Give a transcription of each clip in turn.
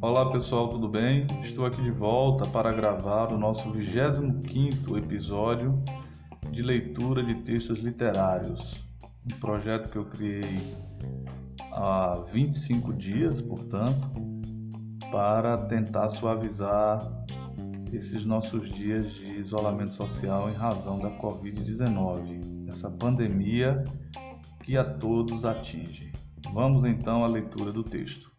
Olá pessoal, tudo bem? Estou aqui de volta para gravar o nosso 25 episódio de leitura de textos literários. Um projeto que eu criei há 25 dias, portanto, para tentar suavizar esses nossos dias de isolamento social em razão da Covid-19, essa pandemia que a todos atinge. Vamos então à leitura do texto.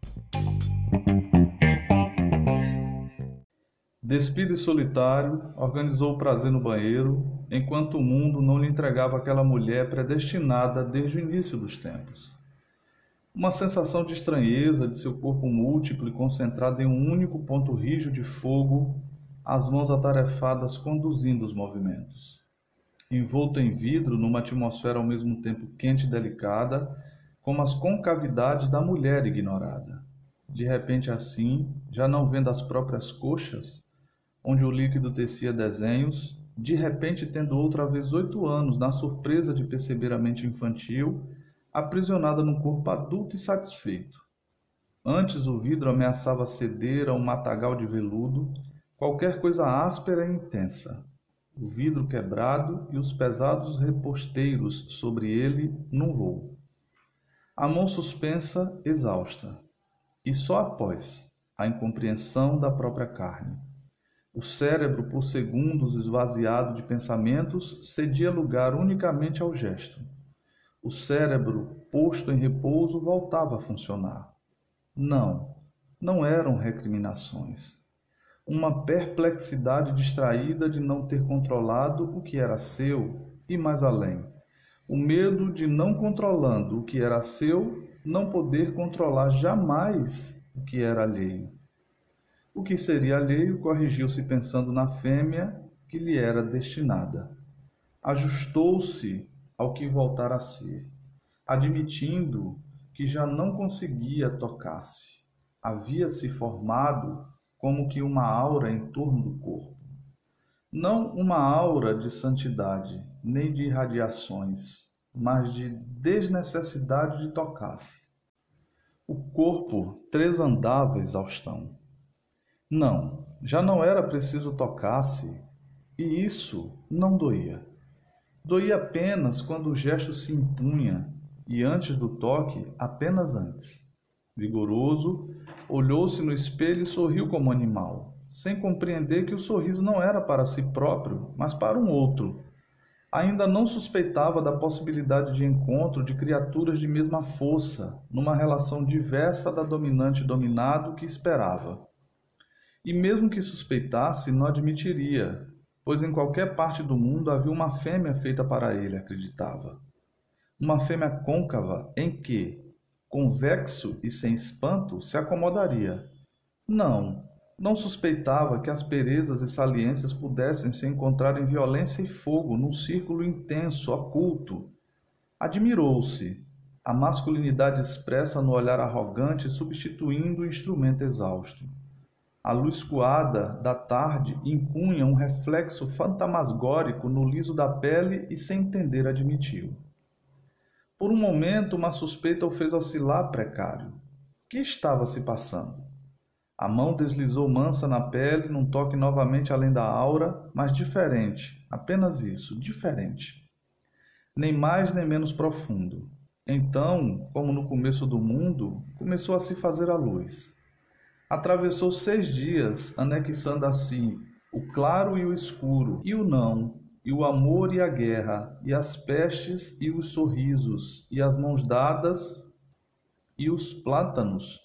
Despido e solitário, organizou o prazer no banheiro, enquanto o mundo não lhe entregava aquela mulher predestinada desde o início dos tempos. Uma sensação de estranheza de seu corpo múltiplo concentrado em um único ponto rijo de fogo, as mãos atarefadas conduzindo os movimentos. Envolto em vidro, numa atmosfera ao mesmo tempo quente e delicada, como as concavidades da mulher ignorada. De repente, assim, já não vendo as próprias coxas, onde o líquido tecia desenhos, de repente tendo outra vez oito anos, na surpresa de perceber a mente infantil, aprisionada num corpo adulto e satisfeito. Antes o vidro ameaçava ceder a um matagal de veludo, qualquer coisa áspera e intensa. O vidro quebrado e os pesados reposteiros sobre ele num voo. A mão suspensa, exausta. E só após a incompreensão da própria carne. O cérebro, por segundos esvaziado de pensamentos, cedia lugar unicamente ao gesto o cérebro, posto em repouso, voltava a funcionar. Não, não eram recriminações. Uma perplexidade distraída de não ter controlado o que era seu e mais além. O medo de, não controlando o que era seu, não poder controlar jamais o que era alheio. O que seria alheio corrigiu-se pensando na fêmea que lhe era destinada. Ajustou-se ao que voltar a ser, admitindo que já não conseguia tocar-se. Havia-se formado como que uma aura em torno do corpo. Não uma aura de santidade, nem de irradiações, mas de desnecessidade de tocar-se. O corpo tresandava exaustão. Não, já não era preciso tocar-se, e isso não doía. Doía apenas quando o gesto se impunha e antes do toque, apenas antes. Vigoroso, olhou-se no espelho e sorriu como animal, sem compreender que o sorriso não era para si próprio, mas para um outro. Ainda não suspeitava da possibilidade de encontro de criaturas de mesma força, numa relação diversa da dominante dominado que esperava. E mesmo que suspeitasse, não admitiria, pois em qualquer parte do mundo havia uma fêmea feita para ele, acreditava. Uma fêmea côncava em que, convexo e sem espanto, se acomodaria. Não, não suspeitava que asperezas e saliências pudessem se encontrar em violência e fogo num círculo intenso, oculto. Admirou-se, a masculinidade expressa no olhar arrogante substituindo o instrumento exausto. A luz coada da tarde impunha um reflexo fantasmagórico no liso da pele e, sem entender, admitiu. Por um momento, uma suspeita o fez oscilar precário. Que estava se passando? A mão deslizou mansa na pele, num toque novamente além da aura, mas diferente, apenas isso, diferente. Nem mais nem menos profundo. Então, como no começo do mundo, começou a se fazer a luz. Atravessou seis dias, anexando a si o claro e o escuro, e o não, e o amor e a guerra, e as pestes e os sorrisos, e as mãos dadas e os plátanos,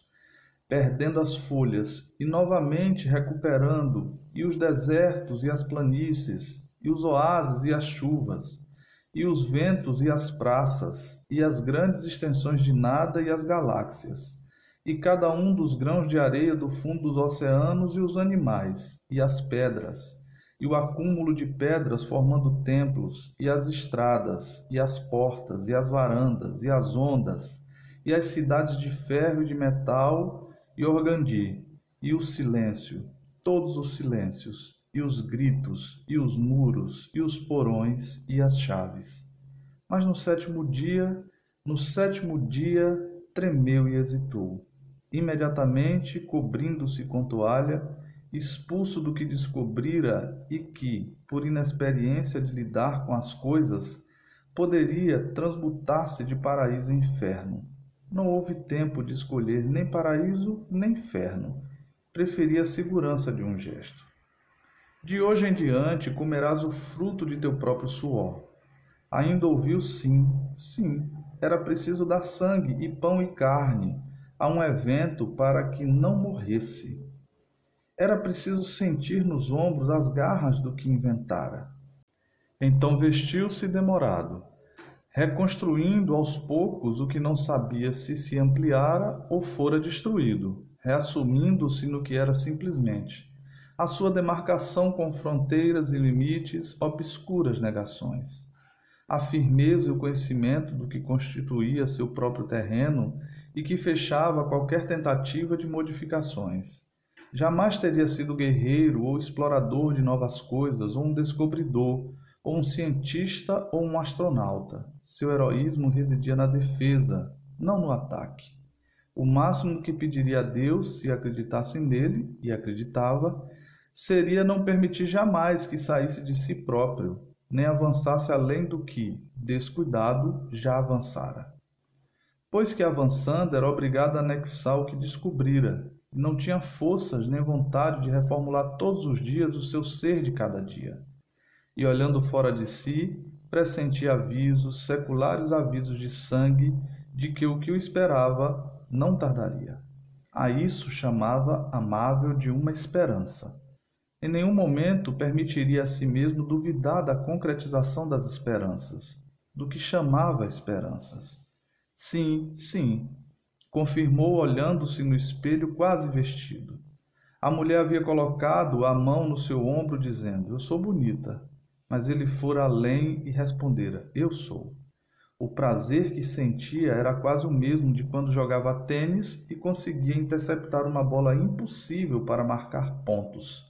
perdendo as folhas, e novamente recuperando, e os desertos e as planícies, e os oásis e as chuvas, e os ventos e as praças, e as grandes extensões de nada e as galáxias e cada um dos grãos de areia do fundo dos oceanos e os animais, e as pedras, e o acúmulo de pedras formando templos, e as estradas, e as portas, e as varandas, e as ondas, e as cidades de ferro e de metal, e organdi, e o silêncio, todos os silêncios, e os gritos, e os muros, e os porões, e as chaves. Mas no sétimo dia No sétimo dia, tremeu e hesitou. Imediatamente, cobrindo-se com toalha, expulso do que descobrira e que, por inexperiência de lidar com as coisas, poderia transmutar-se de paraíso em inferno. Não houve tempo de escolher nem paraíso nem inferno. Preferia a segurança de um gesto. De hoje em diante comerás o fruto de teu próprio suor. Ainda ouviu sim, sim, era preciso dar sangue e pão e carne a um evento para que não morresse. Era preciso sentir nos ombros as garras do que inventara. Então vestiu-se demorado, reconstruindo aos poucos o que não sabia se se ampliara ou fora destruído, reassumindo-se no que era simplesmente a sua demarcação com fronteiras e limites, obscuras negações. A firmeza e o conhecimento do que constituía seu próprio terreno e que fechava qualquer tentativa de modificações. Jamais teria sido guerreiro ou explorador de novas coisas, ou um descobridor, ou um cientista ou um astronauta. Seu heroísmo residia na defesa, não no ataque. O máximo que pediria a Deus, se acreditasse nele, e acreditava, seria não permitir jamais que saísse de si próprio, nem avançasse além do que, descuidado, já avançara. Pois que avançando era obrigado a anexar o que descobrira, não tinha forças nem vontade de reformular todos os dias o seu ser de cada dia. E olhando fora de si, pressentia avisos, seculares avisos de sangue, de que o que o esperava não tardaria. A isso chamava amável de uma esperança. Em nenhum momento permitiria a si mesmo duvidar da concretização das esperanças, do que chamava esperanças. Sim, sim, confirmou olhando-se no espelho quase vestido. A mulher havia colocado a mão no seu ombro, dizendo: Eu sou bonita. Mas ele fora além e respondera: Eu sou. O prazer que sentia era quase o mesmo de quando jogava tênis e conseguia interceptar uma bola impossível para marcar pontos.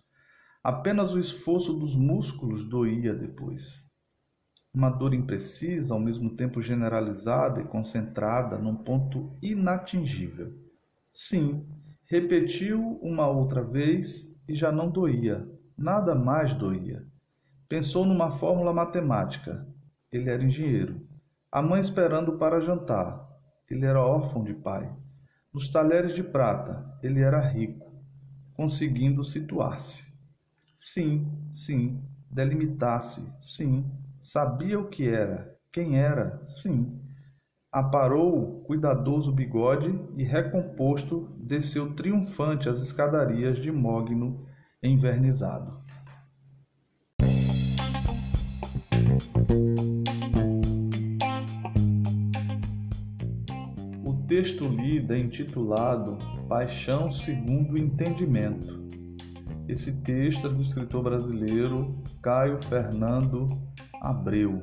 Apenas o esforço dos músculos doía depois uma dor imprecisa, ao mesmo tempo generalizada e concentrada num ponto inatingível. Sim, repetiu uma outra vez e já não doía, nada mais doía. Pensou numa fórmula matemática. Ele era engenheiro. A mãe esperando para jantar. Ele era órfão de pai. Nos talheres de prata, ele era rico, conseguindo situar-se. Sim, sim, delimitar-se, sim, Sabia o que era, quem era, sim. Aparou o cuidadoso bigode e, recomposto, desceu triunfante as escadarias de mogno envernizado. O texto lido é intitulado Paixão segundo o Entendimento. Esse texto é do escritor brasileiro Caio Fernando Abreu.